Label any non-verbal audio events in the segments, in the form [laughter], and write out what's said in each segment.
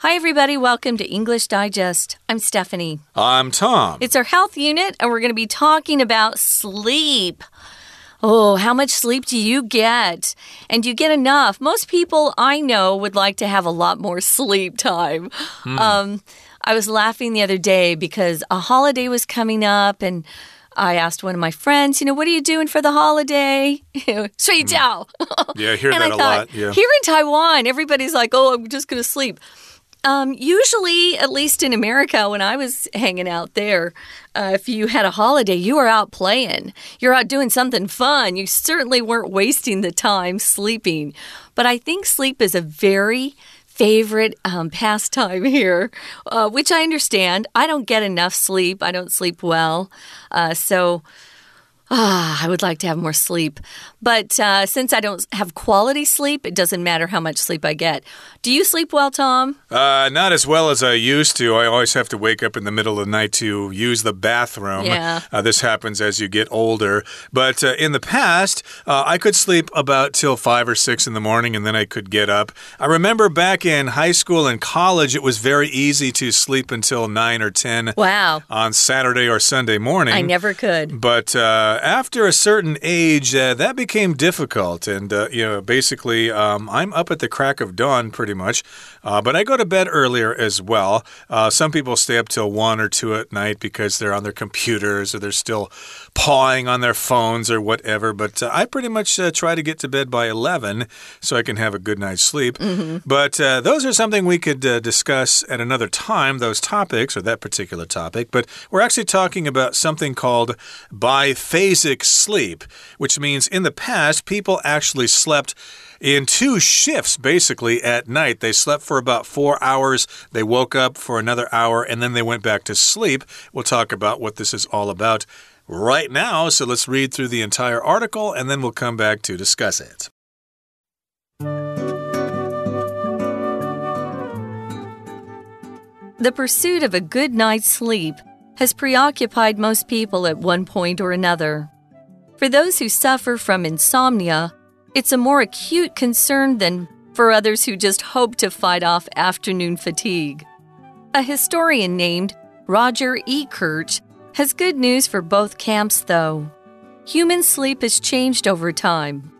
Hi, everybody. Welcome to English Digest. I'm Stephanie. I'm Tom. It's our health unit, and we're going to be talking about sleep. Oh, how much sleep do you get? And do you get enough? Most people I know would like to have a lot more sleep time. Hmm. Um, I was laughing the other day because a holiday was coming up and I asked one of my friends, you know, what are you doing for the holiday? [laughs] Shui jiao. Yeah, I hear [laughs] that I a thought, lot. Yeah. Here in Taiwan, everybody's like, oh, I'm just going to sleep. Um, usually, at least in America, when I was hanging out there, uh, if you had a holiday, you were out playing. You're out doing something fun. You certainly weren't wasting the time sleeping. But I think sleep is a very favorite um, pastime [laughs] here, uh, which I understand. I don't get enough sleep. I don't sleep well. Uh, so Ah, I would like to have more sleep. But uh, since I don't have quality sleep, it doesn't matter how much sleep I get. Do you sleep well, Tom? Uh, not as well as I used to. I always have to wake up in the middle of the night to use the bathroom. Yeah. Uh, this happens as you get older. But uh, in the past, uh, I could sleep about till five or six in the morning and then I could get up. I remember back in high school and college, it was very easy to sleep until nine or 10 wow. on Saturday or Sunday morning. I never could. But uh, after a certain age, uh, that became difficult. And, uh, you know, basically, um, I'm up at the crack of dawn pretty much. Uh, but I go to bed earlier as well. Uh, some people stay up till one or two at night because they're on their computers or they're still pawing on their phones or whatever. But uh, I pretty much uh, try to get to bed by 11 so I can have a good night's sleep. Mm -hmm. But uh, those are something we could uh, discuss at another time, those topics or that particular topic. But we're actually talking about something called biphasic sleep, which means in the past, people actually slept in two shifts basically at night. They slept for about four hours, they woke up for another hour, and then they went back to sleep. We'll talk about what this is all about right now. So let's read through the entire article and then we'll come back to discuss it. The pursuit of a good night's sleep has preoccupied most people at one point or another. For those who suffer from insomnia, it's a more acute concern than for others who just hope to fight off afternoon fatigue. A historian named Roger E. Kirch has good news for both camps, though. Human sleep has changed over time.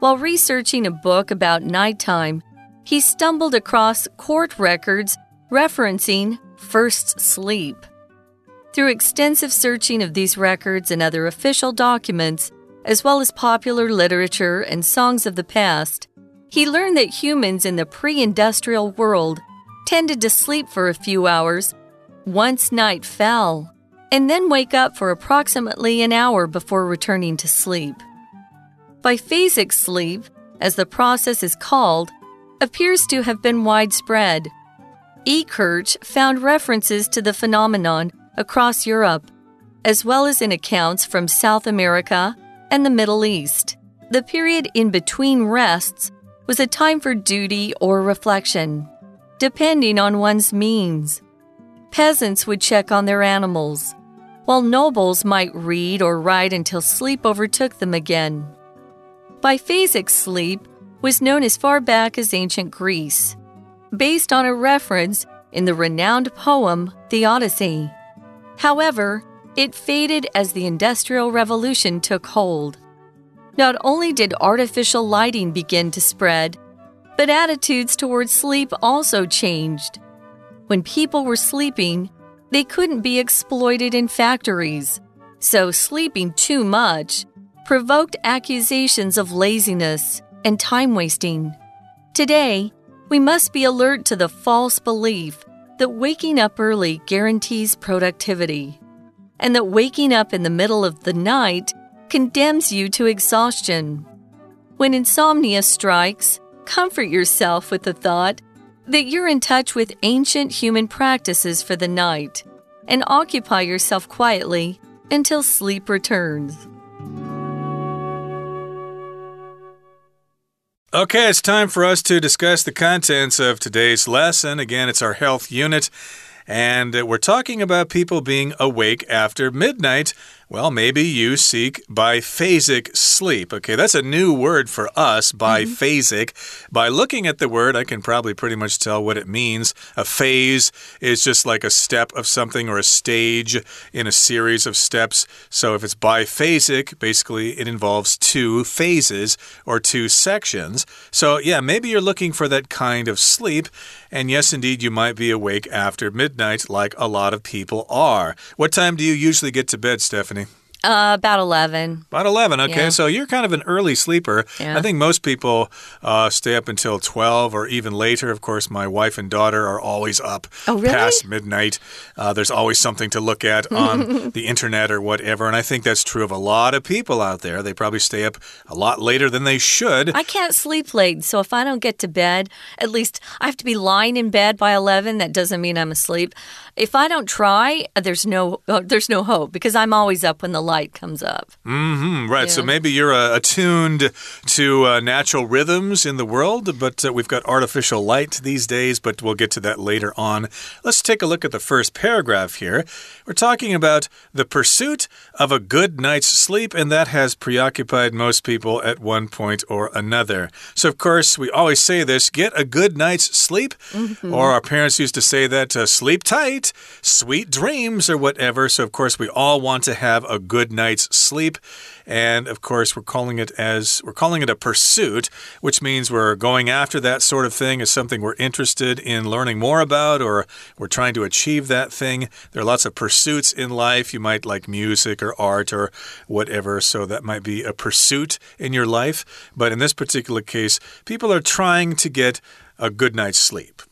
While researching a book about nighttime, he stumbled across court records referencing first sleep. Through extensive searching of these records and other official documents, as well as popular literature and songs of the past, he learned that humans in the pre industrial world tended to sleep for a few hours once night fell, and then wake up for approximately an hour before returning to sleep. Biphasic sleep, as the process is called, appears to have been widespread. E. Kirch found references to the phenomenon across Europe, as well as in accounts from South America and the Middle East. The period in between rests was a time for duty or reflection, depending on one's means. Peasants would check on their animals, while nobles might read or write until sleep overtook them again. Biphasic sleep was known as far back as ancient Greece, based on a reference in the renowned poem The Odyssey. However, it faded as the Industrial Revolution took hold. Not only did artificial lighting begin to spread, but attitudes towards sleep also changed. When people were sleeping, they couldn't be exploited in factories, so sleeping too much provoked accusations of laziness and time wasting. Today, we must be alert to the false belief that waking up early guarantees productivity and that waking up in the middle of the night condemns you to exhaustion. When insomnia strikes, comfort yourself with the thought that you're in touch with ancient human practices for the night and occupy yourself quietly until sleep returns. Okay, it's time for us to discuss the contents of today's lesson. Again, it's our health unit. And we're talking about people being awake after midnight Well, maybe you seek biphasic sleep. Okay, that's a new word for us, biphasic. Mm -hmm. By looking at the word, I can probably pretty much tell what it means. A phase is just like a step of something or a stage in a series of steps. So if it's biphasic, basically it involves two phases or two sections. So, yeah, maybe you're looking for that kind of sleep. And yes, indeed, you might be awake after midnight, like a lot of people are. What time do you usually get to bed, Stephanie? Uh, about 11. About 11, okay. Yeah. So you're kind of an early sleeper. Yeah. I think most people uh, stay up until 12 or even later. Of course, my wife and daughter are always up oh, really? past midnight. Uh, there's always something to look at on [laughs] the internet or whatever. And I think that's true of a lot of people out there. They probably stay up a lot later than they should. I can't sleep late. So if I don't get to bed, at least I have to be lying in bed by 11. That doesn't mean I'm asleep if I don't try, there's no uh, there's no hope because I'm always up when the light comes up. Mm -hmm, right. Yeah. So maybe you're uh, attuned to uh, natural rhythms in the world, but uh, we've got artificial light these days. But we'll get to that later on. Let's take a look at the first paragraph here. We're talking about the pursuit of a good night's sleep, and that has preoccupied most people at one point or another. So of course we always say this: get a good night's sleep, mm -hmm. or our parents used to say that uh, sleep tight sweet dreams or whatever. So, of course, we all want to have a good night's sleep. And of course, we're calling it as we're calling it a pursuit, which means we're going after that sort of thing as something we're interested in learning more about or we're trying to achieve that thing. There are lots of pursuits in life. You might like music or art or whatever. So that might be a pursuit in your life. But in this particular case, people are trying to get a good night's sleep.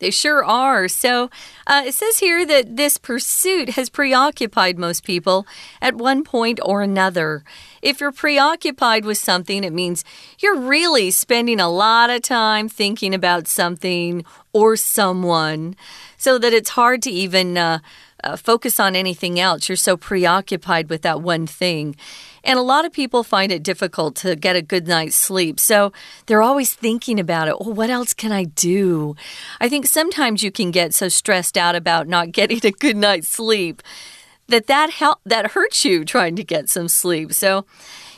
They sure are. So uh, it says here that this pursuit has preoccupied most people at one point or another. If you're preoccupied with something, it means you're really spending a lot of time thinking about something or someone so that it's hard to even. Uh, uh, focus on anything else. You're so preoccupied with that one thing. And a lot of people find it difficult to get a good night's sleep. So they're always thinking about it. Well, what else can I do? I think sometimes you can get so stressed out about not [laughs] getting a good night's sleep that that help that hurts you trying to get some sleep. So,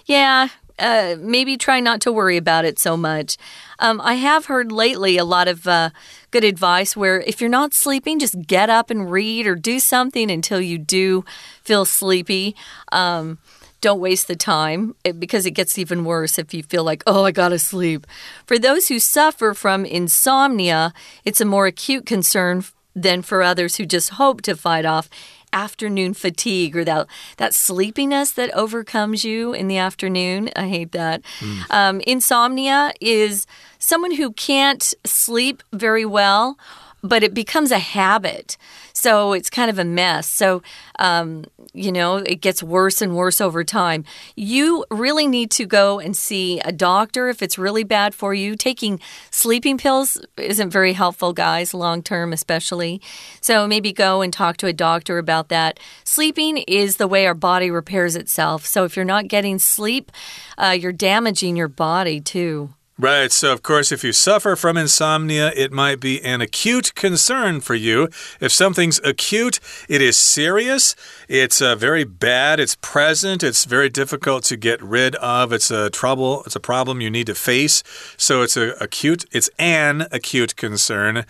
yeah, uh, maybe try not to worry about it so much. Um, I have heard lately a lot of uh, good advice where if you're not sleeping, just get up and read or do something until you do feel sleepy. Um, don't waste the time eh, because it gets even worse if you feel like, oh, I gotta sleep. For those who suffer from insomnia, it's a more acute concern than for others who just hope to fight off afternoon fatigue or that that sleepiness that overcomes you in the afternoon. I hate that. Mm. Um, insomnia is someone who can't sleep very well, but it becomes a habit. So it's kind of a mess. So, um, you know, it gets worse and worse over time. You really need to go and see a doctor if it's really bad for you. Taking sleeping pills isn't very helpful, guys, long term especially. So maybe go and talk to a doctor about that. Sleeping is the way our body repairs itself. So if you're not getting sleep, uh, you're damaging your body too. Right. So, of course, if you suffer from insomnia, it might be an acute concern for you. If something's acute, it is serious. It's uh, very bad. It's present. It's very difficult to get rid of. It's a trouble. It's a problem you need to face. So, it's a acute. It's an acute concern.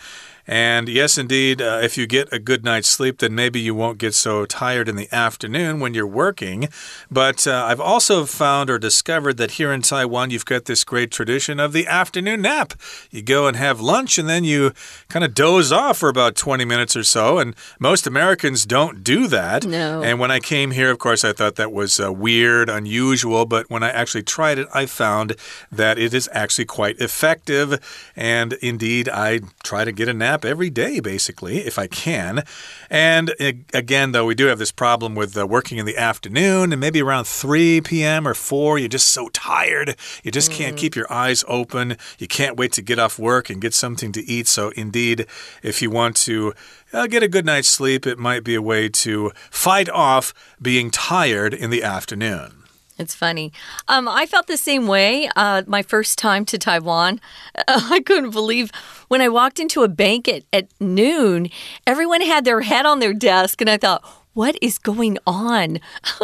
And yes, indeed, uh, if you get a good night's sleep, then maybe you won't get so tired in the afternoon when you're working. But uh, I've also found or discovered that here in Taiwan, you've got this great tradition of the afternoon nap. You go and have lunch, and then you kind of doze off for about 20 minutes or so. And most Americans don't do that. No. And when I came here, of course, I thought that was uh, weird, unusual. But when I actually tried it, I found that it is actually quite effective. And indeed, I try to get a nap nap every day, basically, if I can. And again, though, we do have this problem with uh, working in the afternoon and maybe around 3 p.m. or 4, you're just so tired. You just mm. can't keep your eyes open. You can't wait to get off work and get something to eat. So, indeed, if you want to uh, get a good night's sleep, it might be a way to fight off being tired in the afternoon. It's funny. Um, I felt the same way uh, my first time to Taiwan. Uh, [laughs] I couldn't believe when I walked into a bank at, at noon, everyone had their head on their desk, and I thought, what is going on? [laughs]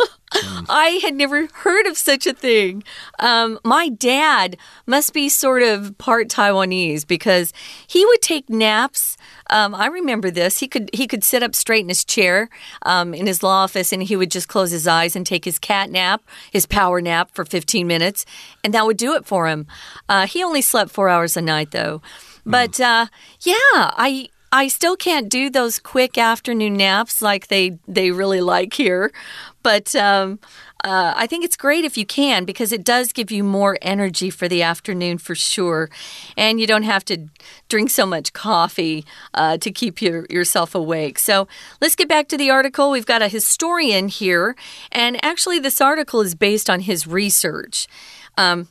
I had never heard of such a thing. Um, my dad must be sort of part Taiwanese because he would take naps. Um, I remember this. He could he could sit up straight in his chair um, in his law office, and he would just close his eyes and take his cat nap, his power nap for 15 minutes, and that would do it for him. Uh, he only slept four hours a night, though. But uh, yeah, I I still can't do those quick afternoon naps like they they really like here, but um, uh, I think it's great if you can because it does give you more energy for the afternoon for sure, and you don't have to drink so much coffee uh, to keep your, yourself awake. So let's get back to the article. We've got a historian here, and actually, this article is based on his research. Um,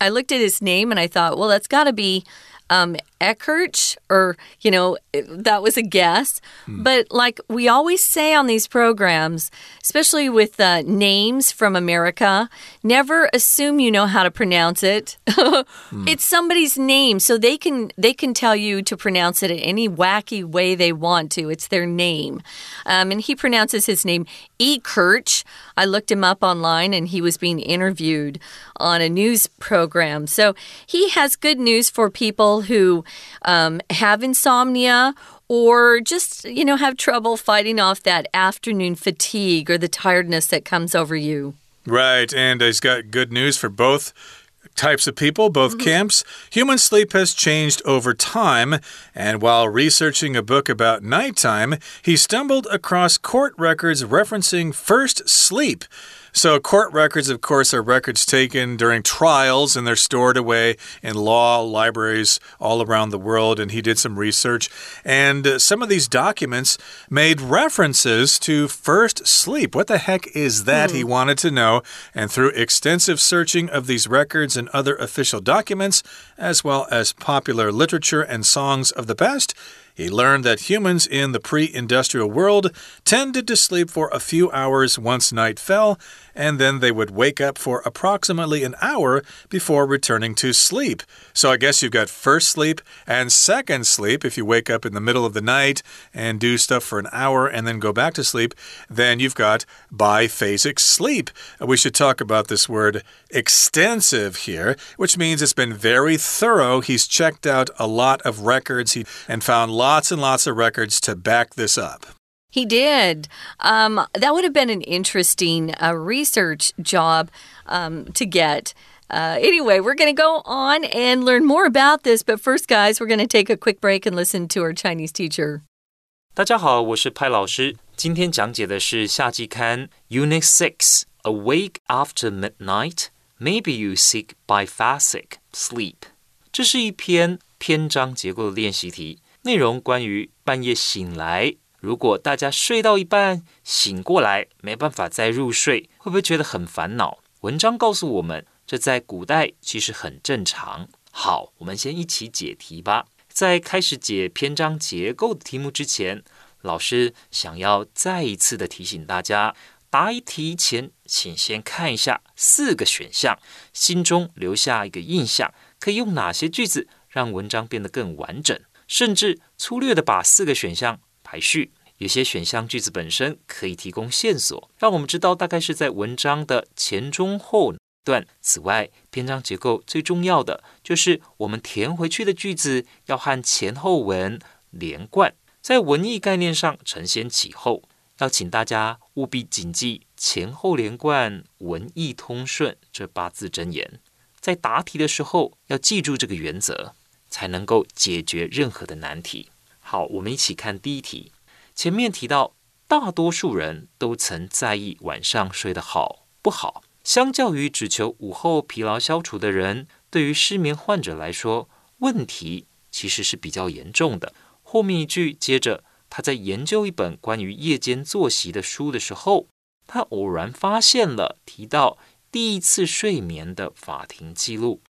I looked at his name and I thought, well, that's got to be um, Eckhart, or, you know, that was a guess. Hmm. But like we always say on these programs, especially with uh, names from America, never assume you know how to pronounce it. [laughs] hmm. It's somebody's name, so they can they can tell you to pronounce it in any wacky way they want to. It's their name. Um, and he pronounces his name Ekirch. I looked him up online and he was being interviewed on a news program. So he has good news for people who um, have insomnia or just, you know, have trouble fighting off that afternoon fatigue or the tiredness that comes over you. Right. And he's got good news for both types of people, both mm -hmm. camps. Human sleep has changed over time, and while researching a book about nighttime, he stumbled across court records referencing first sleep. So, court records, of course, are records taken during trials and they're stored away in law libraries all around the world. And he did some research. And uh, some of these documents made references to first sleep. What the heck is that? He hmm. wanted to know. And through extensive searching of these records and other official documents, as well as popular literature and songs of the past, he learned that humans in the pre industrial world tended to sleep for a few hours once night fell, and then they would wake up for approximately an hour before returning to sleep. So I guess you've got first sleep and second sleep. If you wake up in the middle of the night and do stuff for an hour and then go back to sleep, then you've got biphasic sleep. We should talk about this word extensive here, which means it's been very thorough. He's checked out a lot of records he, and found lots and lots of records to back this up. He did. Um, that would have been an interesting uh, research job um, to get. Uh, anyway, we're going to go on and learn more about this. But first, guys, we're going to take a quick break and listen to our Chinese teacher. 大家好，我是派老师。今天讲解的是夏季刊 Unit Six Awake After Midnight. Maybe you seek biphasic sleep. 这是一篇篇章结构的练习题，内容关于半夜醒来 如果大家睡到一半醒过来，没办法再入睡，会不会觉得很烦恼？文章告诉我们，这在古代其实很正常。好，我们先一起解题吧。在开始解篇章结构的题目之前，老师想要再一次的提醒大家，答疑题前请先看一下四个选项，心中留下一个印象，可以用哪些句子让文章变得更完整？甚至粗略的把四个选项。排序，有些选项句子本身可以提供线索，让我们知道大概是在文章的前中后段。此外，篇章结构最重要的就是我们填回去的句子要和前后文连贯，在文意概念上承先启后。要请大家务必谨记“前后连贯，文意通顺”这八字真言，在答题的时候要记住这个原则，才能够解决任何的难题。好，我们一起看第一题。前面提到，大多数人都曾在意晚上睡得好不好。相较于只求午后疲劳消除的人，对于失眠患者来说，问题其实是比较严重的。后面一句接着，他在研究一本关于夜间作息的书的时候，他偶然发现了提到第一次睡眠的法庭记录。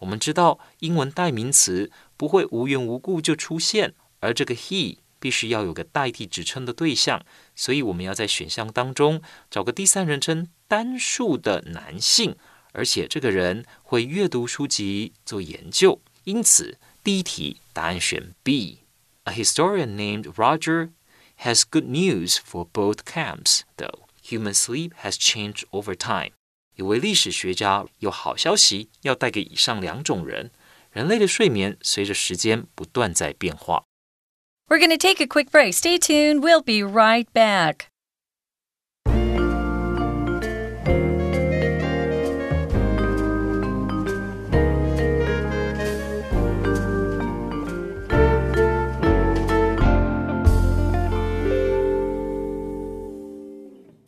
我们知道，英文代名词不会无缘无故就出现。而这个 he 必须要有个代替指称的对象，所以我们要在选项当中找个第三人称单数的男性，而且这个人会阅读书籍做研究。因此，第一题答案选 B。A historian named Roger has good news for both camps, though. Human sleep has changed over time. 一位历史学家有好消息要带给以上两种人：人类的睡眠随着时间不断在变化。We're going to take a quick break. Stay tuned. We'll be right back.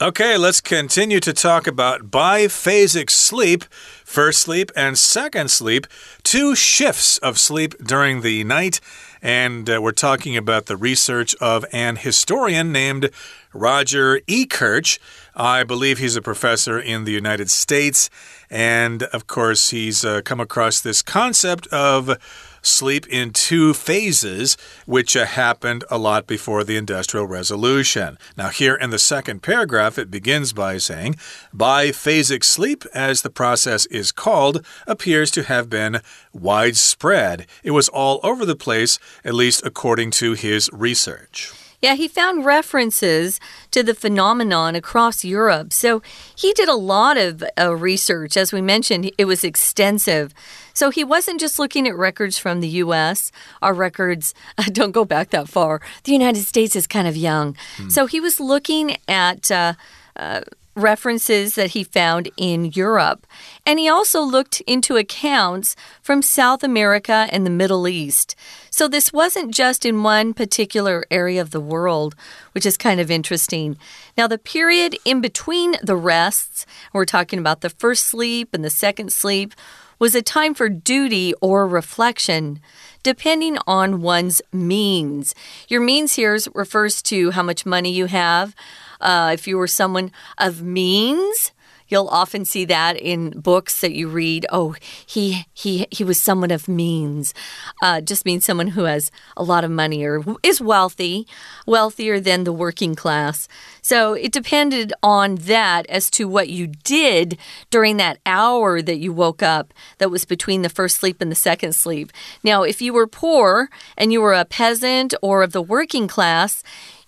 Okay, let's continue to talk about biphasic sleep, first sleep and second sleep, two shifts of sleep during the night. And uh, we're talking about the research of an historian named Roger E. Kirch. I believe he's a professor in the United States. And of course, he's uh, come across this concept of sleep in two phases, which uh, happened a lot before the Industrial Revolution. Now, here in the second paragraph, it begins by saying, Biphasic sleep, as the process is called, appears to have been widespread. It was all over the place, at least according to his research. Yeah, he found references to the phenomenon across Europe. So he did a lot of uh, research. As we mentioned, it was extensive. So he wasn't just looking at records from the US. Our records [laughs] don't go back that far. The United States is kind of young. Mm. So he was looking at. Uh, uh, references that he found in Europe. And he also looked into accounts from South America and the Middle East. So this wasn't just in one particular area of the world, which is kind of interesting. Now, the period in between the rests, we're talking about the first sleep and the second sleep, was a time for duty or reflection depending on one's means. Your means here refers to how much money you have, uh, if you were someone of means, You'll often see that in books that you read. Oh, he he he was someone of means. Uh, just means someone who has a lot of money or is wealthy, wealthier than the working class. So it depended on that as to what you did during that hour that you woke up that was between the first sleep and the second sleep. Now, if you were poor and you were a peasant or of the working class,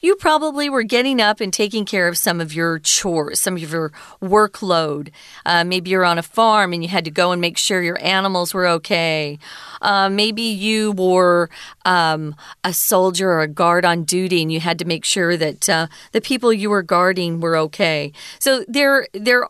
you probably were getting up and taking care of some of your chores, some of your workload. Uh, maybe you're on a farm and you had to go and make sure your animals were okay. Uh, maybe you were um, a soldier or a guard on duty and you had to make sure that uh, the people you were guarding were okay. So there, there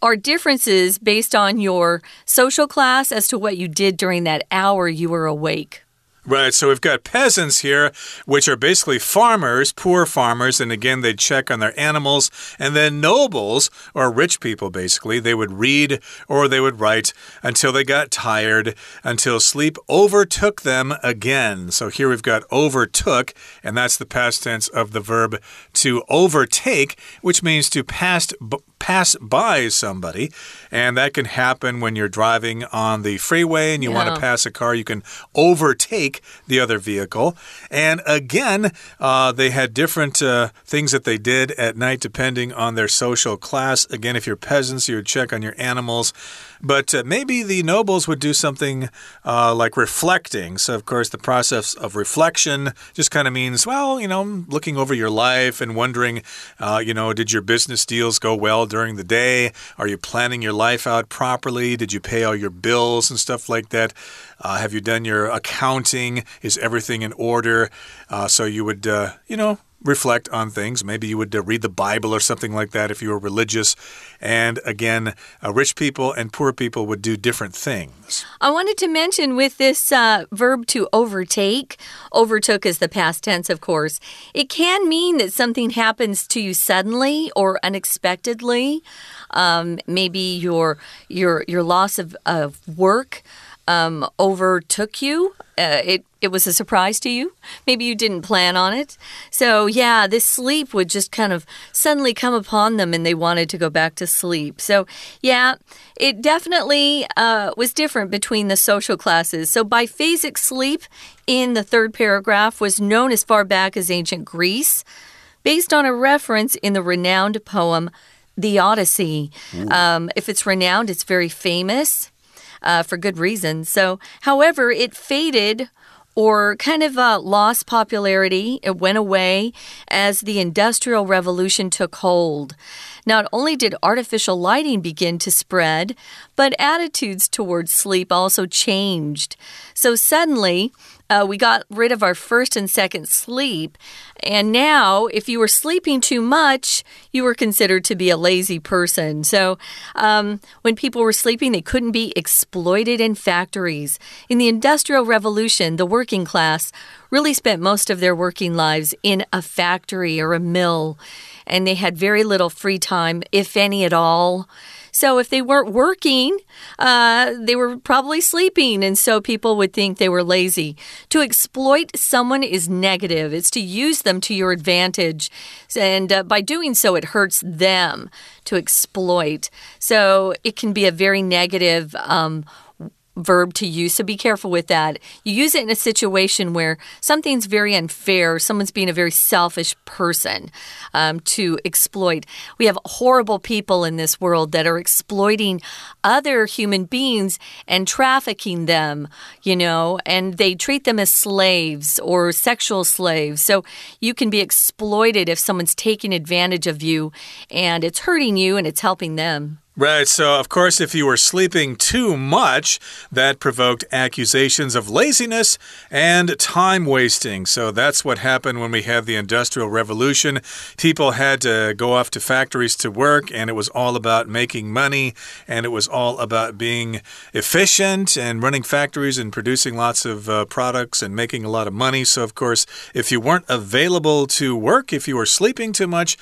are differences based on your social class as to what you did during that hour you were awake. Right, so we've got peasants here, which are basically farmers, poor farmers, and again, they'd check on their animals. And then nobles, or rich people, basically, they would read or they would write until they got tired, until sleep overtook them again. So here we've got overtook, and that's the past tense of the verb to overtake, which means to pass, pass by somebody. And that can happen when you're driving on the freeway and you yeah. want to pass a car, you can overtake the other vehicle. And again, uh, they had different uh, things that they did at night depending on their social class. Again, if you're peasants, you would check on your animals. But uh, maybe the nobles would do something uh, like reflecting. So, of course, the process of reflection just kind of means, well, you know, looking over your life and wondering, uh, you know, did your business deals go well during the day? Are you planning your life out properly? Did you pay all your bills and stuff like that? Uh, have you done your accounting? Is everything in order? Uh, so you would, uh, you know, reflect on things. Maybe you would uh, read the Bible or something like that if you were religious. And again, uh, rich people and poor people would do different things. I wanted to mention with this uh, verb to overtake, overtook is the past tense, of course. It can mean that something happens to you suddenly or unexpectedly. Um, maybe your your your loss of, of work um, overtook you. Uh, it it was a surprise to you. Maybe you didn't plan on it. So yeah, this sleep would just kind of suddenly come upon them, and they wanted to go back to sleep. So yeah, it definitely uh, was different between the social classes. So biphasic sleep in the third paragraph was known as far back as ancient Greece, based on a reference in the renowned poem. The Odyssey. Um, if it's renowned, it's very famous uh, for good reason. So, however, it faded or kind of uh, lost popularity. It went away as the Industrial Revolution took hold. Not only did artificial lighting begin to spread, but attitudes towards sleep also changed. So suddenly, uh, we got rid of our first and second sleep. And now, if you were sleeping too much, you were considered to be a lazy person. So, um, when people were sleeping, they couldn't be exploited in factories. In the Industrial Revolution, the working class really spent most of their working lives in a factory or a mill, and they had very little free time, if any at all. So if they weren't working, uh, they were probably sleeping. And so people would think they were lazy. To exploit someone is negative, it's to use them to your advantage. And uh, by doing so, it hurts them to exploit. So it can be a very negative. Um, verb to use, so be careful with that. You use it in a situation where something's very unfair, someone's being a very selfish person um, to exploit. We have horrible people in this world that are exploiting other human beings and trafficking them, you know, and they treat them as slaves or sexual slaves. So you can be exploited if someone's taking advantage of you and it's hurting you and it's helping them. Right. So, of course, if you were sleeping too much, that provoked accusations of laziness and time wasting. So, that's what happened when we had the Industrial Revolution. People had to go off to factories to work, and it was all about making money, and it was all about being efficient and running factories and producing lots of uh, products and making a lot of money. So, of course, if you weren't available to work, if you were sleeping too much,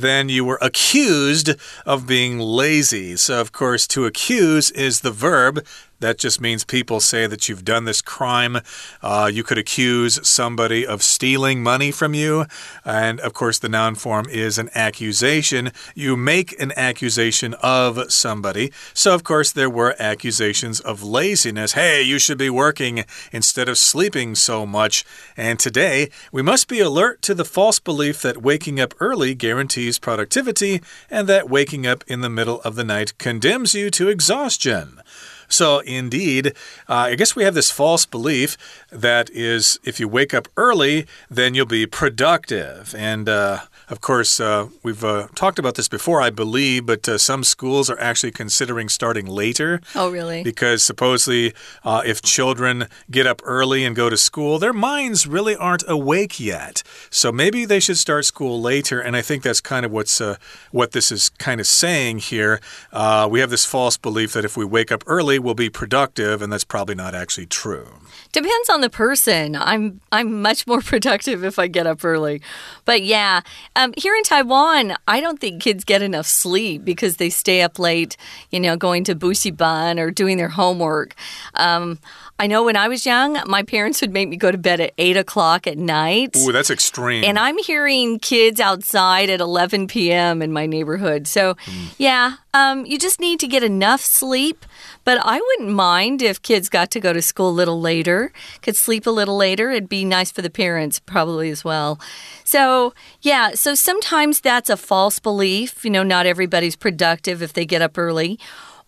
then you were accused of being lazy. So, of course, to accuse is the verb that just means people say that you've done this crime. Uh, you could accuse somebody of stealing money from you. And of course, the noun form is an accusation. You make an accusation of somebody. So, of course, there were accusations of laziness. Hey, you should be working instead of sleeping so much. And today, we must be alert to the false belief that waking up early guarantees productivity and that waking up in the middle of the night condemns you to exhaustion. So, indeed, uh, I guess we have this false belief that is if you wake up early, then you'll be productive. And uh, of course, uh, we've uh, talked about this before, I believe, but uh, some schools are actually considering starting later. Oh, really? Because supposedly, uh, if children get up early and go to school, their minds really aren't awake yet. So maybe they should start school later. And I think that's kind of what's uh, what this is kind of saying here. Uh, we have this false belief that if we wake up early, we'll be productive, and that's probably not actually true. Depends on the person. I'm I'm much more [laughs] productive if I get up early. But yeah, um, here in Taiwan, I don't think kids get enough sleep because they stay up late, you know, going to Bushiban or doing their homework. Um, I know when I was young, my parents would make me go to bed at 8 o'clock at night. Ooh, that's extreme. And I'm hearing kids outside at 11 p.m. in my neighborhood. So, mm. yeah, um, you just need to get enough sleep. But I wouldn't mind if kids got to go to school a little later, could sleep a little later. It'd be nice for the parents, probably as well. So, yeah, so sometimes that's a false belief. You know, not everybody's productive if they get up early.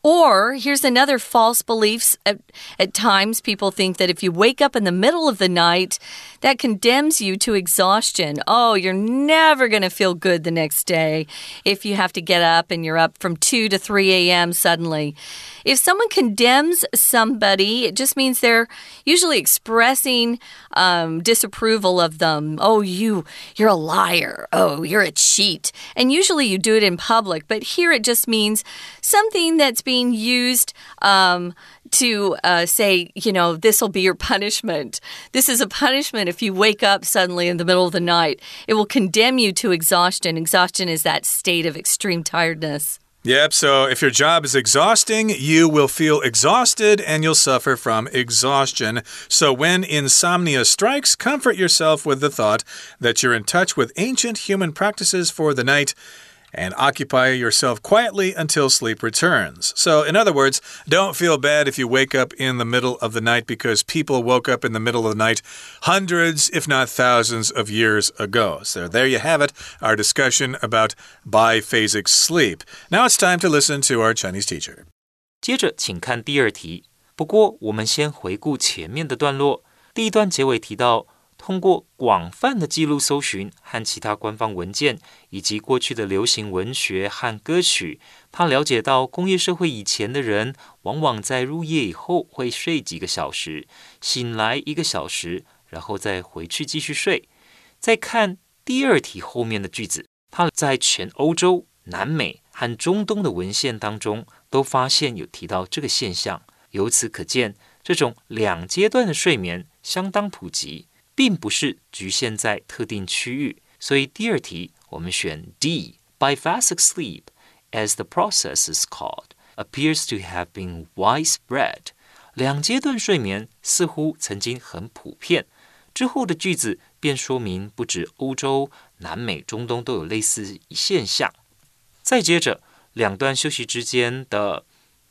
Or here's another false belief. At, at, times, people think that if you wake up in the middle of the night, that condemns you to exhaustion. Oh, you're never going to feel good the next day if you have to get up and you're up from 2 to 3 a.m. suddenly. If someone condemns somebody, it just means they're usually expressing um, disapproval of them. Oh, you, you're a liar. Oh, you're a cheat. And usually you do it in public, but here it just means something that's being used. Um, to uh, say, you know, this will be your punishment. This is a punishment if you wake up suddenly in the middle of the night. It will condemn you to exhaustion. Exhaustion is that state of extreme tiredness. Yep, so if your job is exhausting, you will feel exhausted and you'll suffer from exhaustion. So when insomnia strikes, comfort yourself with the thought that you're in touch with ancient human practices for the night and occupy yourself quietly until sleep returns. So, in other words, don't feel bad if you wake up in the middle of the night because people woke up in the middle of the night hundreds, if not thousands, of years ago. So, there you have it, our discussion about biphasic sleep. Now it's time to listen to our Chinese teacher. 接着，请看第二题。不过，我们先回顾前面的段落。 第一段结尾提到。 通过广泛的记录搜寻和其他官方文件，以及过去的流行文学和歌曲，他了解到工业社会以前的人往往在入夜以后会睡几个小时，醒来一个小时，然后再回去继续睡。再看第二题后面的句子，他在全欧洲、南美和中东的文献当中都发现有提到这个现象。由此可见，这种两阶段的睡眠相当普及。并不是局限在特定区域，所以第二题我们选 D。Biphasic sleep, as the process is called, appears to have been widespread. 两阶段睡眠似乎曾经很普遍。之后的句子便说明，不止欧洲、南美、中东都有类似现象。再接着，两段休息之间的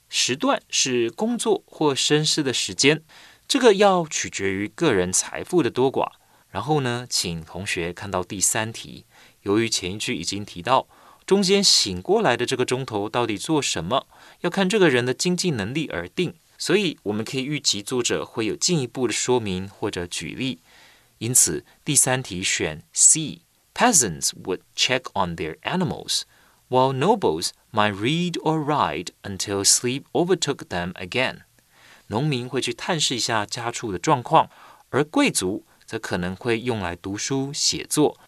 时段是工作或深思的时间。这个要取决于个人财富的多寡。然后呢，请同学看到第三题。由于前一句已经提到，中间醒过来的这个钟头到底做什么，要看这个人的经济能力而定。所以我们可以预期作者会有进一步的说明或者举例。因此，第三题选 C。Peasants would check on their animals, while nobles might read or write until sleep overtook them again. 农民会去探视一下家畜的状况，而贵族则可能会用来读书写作，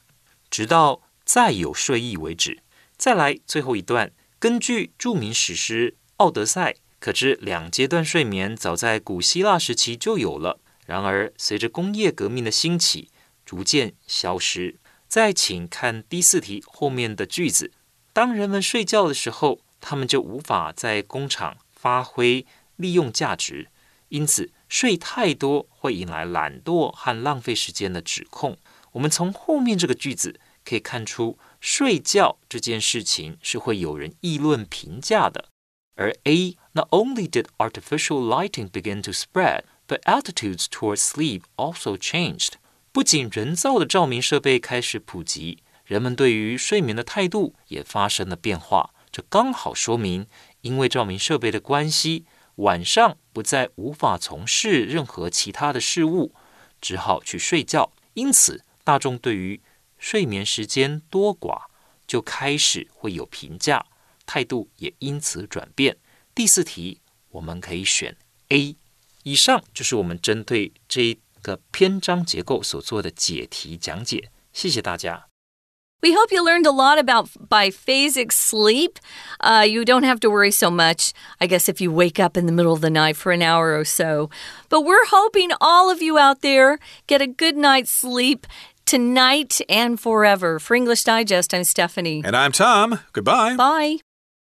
直到再有睡意为止。再来最后一段，根据著名史诗《奥德赛》，可知两阶段睡眠早在古希腊时期就有了。然而，随着工业革命的兴起，逐渐消失。再请看第四题后面的句子：当人们睡觉的时候，他们就无法在工厂发挥。利用价值，因此睡太多会引来懒惰和浪费时间的指控。我们从后面这个句子可以看出，睡觉这件事情是会有人议论评价的。而 A not only did artificial lighting begin to spread, but attitudes towards sleep also changed。不仅人造的照明设备开始普及，人们对于睡眠的态度也发生了变化。这刚好说明，因为照明设备的关系。晚上不再无法从事任何其他的事物，只好去睡觉。因此，大众对于睡眠时间多寡就开始会有评价，态度也因此转变。第四题我们可以选 A。以上就是我们针对这一个篇章结构所做的解题讲解。谢谢大家。We hope you learned a lot about biphasic sleep. Uh, you don't have to worry so much, I guess, if you wake up in the middle of the night for an hour or so. But we're hoping all of you out there get a good night's sleep tonight and forever. For English Digest, I'm Stephanie. And I'm Tom. Goodbye. Bye.